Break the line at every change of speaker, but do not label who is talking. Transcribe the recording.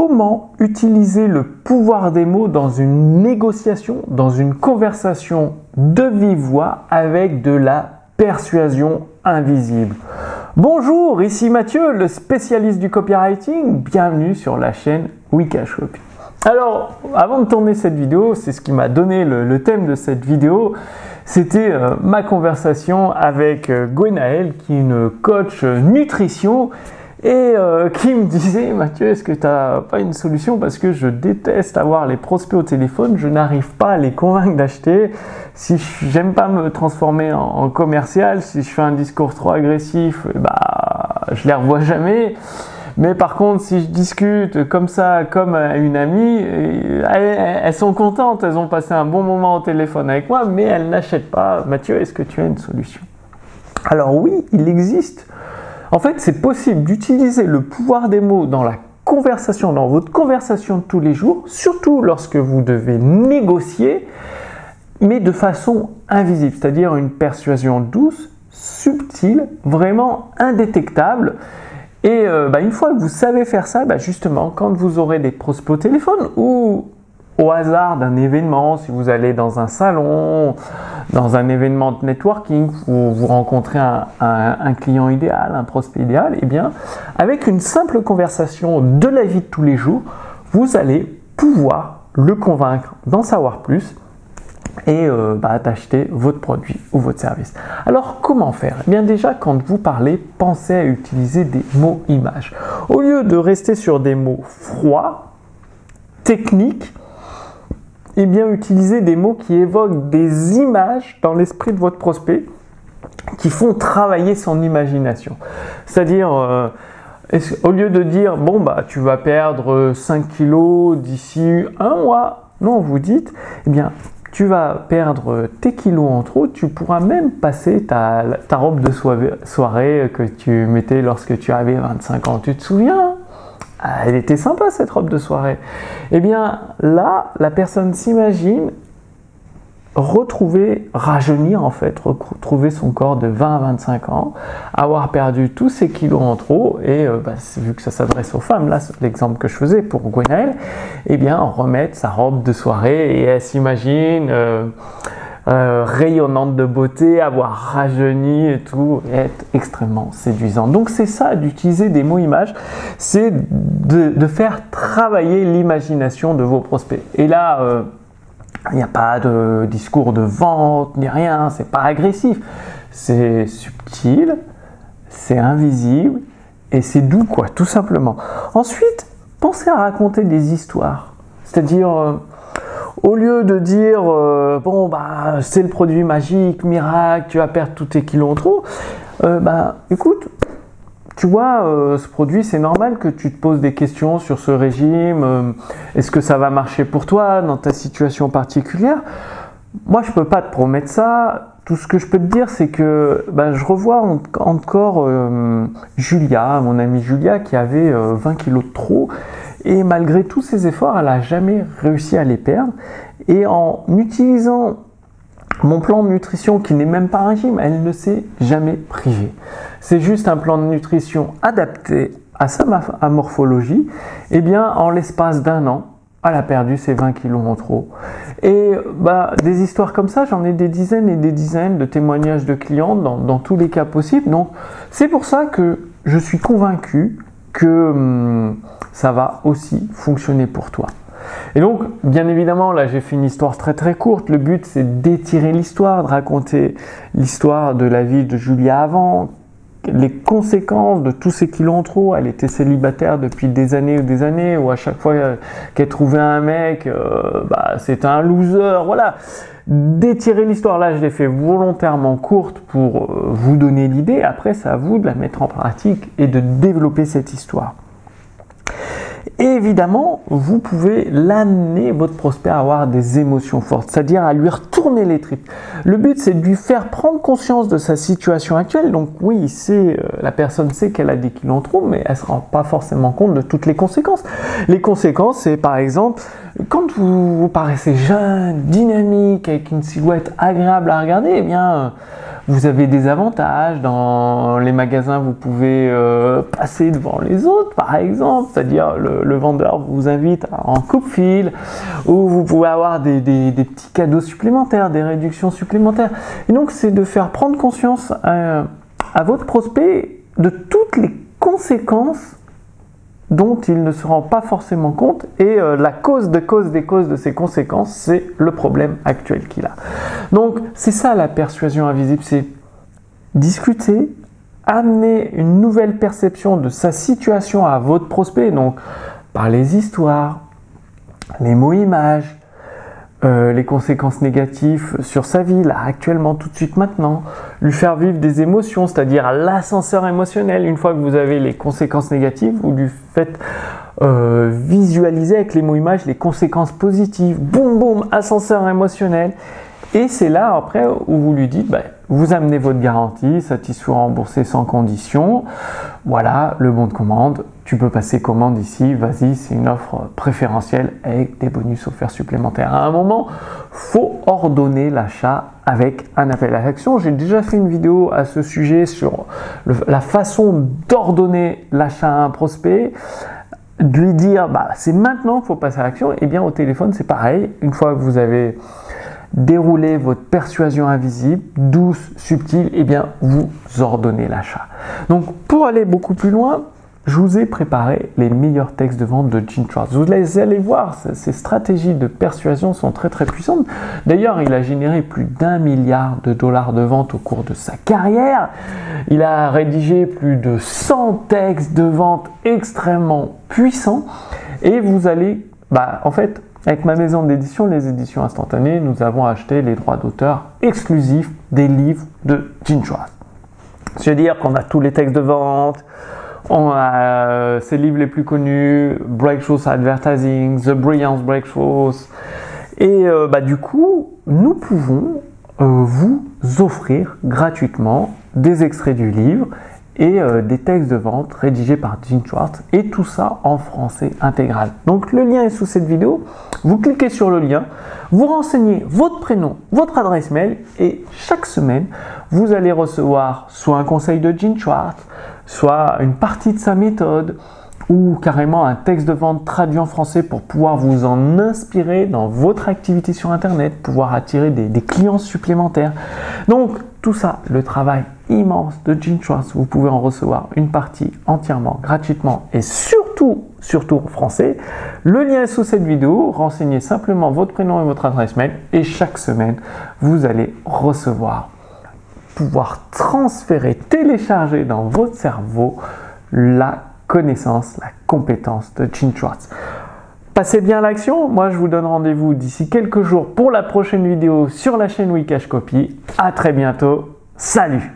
comment utiliser le pouvoir des mots dans une négociation, dans une conversation de vive voix avec de la persuasion invisible. Bonjour, ici Mathieu, le spécialiste du copywriting. Bienvenue sur la chaîne Wikashop. Alors, avant de tourner cette vidéo, c'est ce qui m'a donné le, thème de cette vidéo. C'était euh, ma conversation avec euh, Gwenaëlle, qui est une coach nutrition et euh, qui me disait Mathieu, est-ce que tu n'as pas une solution? Parce que je déteste avoir les prospects au téléphone, je n'arrive pas à les convaincre d'acheter. Si j'aime pas me transformer en, commercial, si je fais un discours trop agressif, bah je les revois jamais. Mais par contre, si je discute comme ça, comme une amie, elles, sont contentes, elles ont passé un bon moment au téléphone avec moi, mais elles n'achètent pas. Mathieu, est-ce que tu as une solution? Alors oui, il existe en fait, c'est possible d'utiliser le pouvoir des mots dans la conversation, dans votre conversation de tous les jours, surtout lorsque vous devez négocier, mais de façon invisible, c'est-à-dire une persuasion douce, subtile, vraiment indétectable. Et euh, bah, une fois que vous savez faire ça, bah, justement, quand vous aurez des prospects au téléphone ou au hasard d'un événement, si vous allez dans un salon, dans un événement de networking, vous rencontrez un, client idéal, un prospect idéal, et eh bien, avec une simple conversation de la vie de tous les jours, vous allez pouvoir le convaincre d'en savoir plus et euh, bah, d'acheter votre produit ou votre service. Alors comment faire? Eh bien déjà quand vous parlez, pensez à utiliser des mots images. Au lieu de rester sur des mots froids, techniques, et bien utiliser des mots qui évoquent des images dans l'esprit de votre prospect qui font travailler son imagination. C'est-à-dire, euh, au lieu de dire, bon, bah, tu vas perdre 5 kilos d'ici un mois, non, vous dites, eh bien, tu vas perdre tes kilos en trop, tu pourras même passer ta, ta robe de soirée que tu mettais lorsque tu avais 25 ans. Tu te souviens? Ah, elle était sympa cette robe de soirée. Eh bien là, la personne s'imagine retrouver, rajeunir en fait, retrouver son corps de 20 à 25 ans, avoir perdu tous ses kilos en trop, et euh, bah, vu que ça s'adresse aux femmes, là, l'exemple que je faisais pour Gwenaëlle, eh bien, remettre sa robe de soirée, et elle s'imagine euh, euh, rayonnante de beauté, avoir rajeuni et tout, être extrêmement séduisant. Donc c'est ça, d'utiliser des mots images, c'est de, faire travailler l'imagination de vos prospects. Et là, euh, il n'y a pas de discours de vente ni rien, c'est pas agressif, c'est subtil, c'est invisible et c'est doux quoi, tout simplement. Ensuite, pensez à raconter des histoires, c'est-à-dire euh, au lieu de dire euh, bon bah c'est le produit magique, miracle, tu vas perdre tous tes kilos en trop, euh, bah écoute, tu vois, euh, ce produit, c'est normal que tu te poses des questions sur ce régime. Est-ce que ça va marcher pour toi dans ta situation particulière? Moi, je peux pas te promettre ça. Tout ce que je peux te dire, c'est que bah, je revois encore Julia, mon amie Julia, qui avait 20 kilos de trop et malgré tous ses efforts, elle n'a jamais réussi à les perdre. Et en utilisant mon plan de nutrition qui n'est même pas un régime, elle ne s'est jamais privée. C'est juste un plan de nutrition adapté à sa morphologie. Et eh bien, en l'espace d'un an, elle a perdu ses 20 kilos en trop. Et bah, des histoires comme ça, j'en ai des dizaines et des dizaines de témoignages de clients dans, dans tous les cas possibles. Donc, c'est pour ça que je suis convaincu que hum, ça va aussi fonctionner pour toi. Et donc, bien évidemment, là j'ai fait une histoire très très courte. Le but c'est d'étirer l'histoire, de raconter l'histoire de la vie de Julia avant, les conséquences de tous ces kilos en trop. Elle était célibataire depuis des années ou des années, ou à chaque fois qu'elle trouvait un mec, euh, bah, c'était un loser. Voilà. D'étirer l'histoire, là je l'ai fait volontairement courte pour euh, vous donner l'idée. Après, c'est à vous de la mettre en pratique et de développer cette histoire. Évidemment, vous pouvez l'amener, votre prospect, à avoir des émotions fortes, c'est-à-dire à lui retourner les tripes. Le but, c'est de lui faire prendre conscience de sa situation actuelle. Donc oui, c'est euh, la personne sait qu'elle a des kilos en trop, mais elle ne se rend pas forcément compte de toutes les conséquences. Les conséquences, c'est par exemple, quand vous, paraissez jeune, dynamique, avec une silhouette agréable à regarder, eh bien... Euh, vous avez des avantages. Dans les magasins, vous pouvez euh, passer devant les autres, par exemple. C'est-à-dire, le, vendeur vous invite en coupe-fil, ou vous pouvez avoir des, petits cadeaux supplémentaires, des réductions supplémentaires. Et donc, c'est de faire prendre conscience à, à votre prospect de toutes les conséquences dont il ne se rend pas forcément compte et euh, la cause de cause des causes de ces conséquences, c'est le problème actuel qu'il a. Donc c'est ça la persuasion invisible, c'est discuter, amener une nouvelle perception de sa situation à votre prospect, donc par les histoires, les mots images, euh, les conséquences négatives sur sa vie, là, actuellement, tout de suite, maintenant, lui faire vivre des émotions, c'est-à-dire l'ascenseur émotionnel. Une fois que vous avez les conséquences négatives, vous lui faites euh, visualiser avec les mots images les conséquences positives. Boum, boum, ascenseur émotionnel. Et c'est là après où vous lui dites, bah, vous amenez votre garantie, satisfait remboursé sans condition. Voilà le bon de commande. Tu peux passer commande ici, vas-y, c'est une offre préférentielle avec des bonus offerts supplémentaires. À un moment, faut ordonner l'achat avec un appel à l'action. J'ai déjà fait une vidéo à ce sujet sur la façon d'ordonner l'achat à un prospect de lui dire bah, c'est maintenant qu'il faut passer à l'action, eh bien au téléphone c'est pareil. Une fois que vous avez déroulez votre persuasion invisible, douce, subtile, et eh bien vous ordonnez l'achat. Donc pour aller beaucoup plus loin, je vous ai préparé les meilleurs textes de vente de Gene Schwartz. Vous allez voir, ces stratégies de persuasion sont très très puissantes. D'ailleurs, il a généré plus d'un milliard de dollars de vente au cours de sa carrière. Il a rédigé plus de 100 textes de vente extrêmement puissants. Et vous allez, bah, en fait, avec ma maison d'édition, les éditions instantanées, nous avons acheté les droits d'auteur exclusifs des livres de Schwartz. C'est-à-dire qu'on a tous les textes de vente, on a euh, ses livres les plus connus, Breakthroughs Advertising, The Brilliance Breakthroughs. Et euh, bah, du coup, nous pouvons euh, vous offrir gratuitement des extraits du livre et euh, des textes de vente rédigés par Gene Schwartz et tout ça en français intégral. Donc le lien est sous cette vidéo. Vous cliquez sur le lien, vous renseignez votre prénom, votre adresse mail et chaque semaine vous allez recevoir soit un conseil de Gene Schwartz, soit une partie de sa méthode, ou carrément un texte de vente traduit en français pour pouvoir vous en inspirer dans votre activité sur Internet, pouvoir attirer des, clients supplémentaires. Donc tout ça, le travail immense de Gene Schwartz, vous pouvez en recevoir une partie entièrement gratuitement et surtout, surtout en français. Le lien est sous cette vidéo. Renseignez simplement votre prénom et votre adresse mail et chaque semaine, vous allez recevoir, pouvoir transférer, télécharger dans votre cerveau la connaissance, la compétence de Gene Schwartz. Passez bien l'action. Moi, je vous donne rendez-vous d'ici quelques jours pour la prochaine vidéo sur la chaîne Wikash Copy. À très bientôt. Salut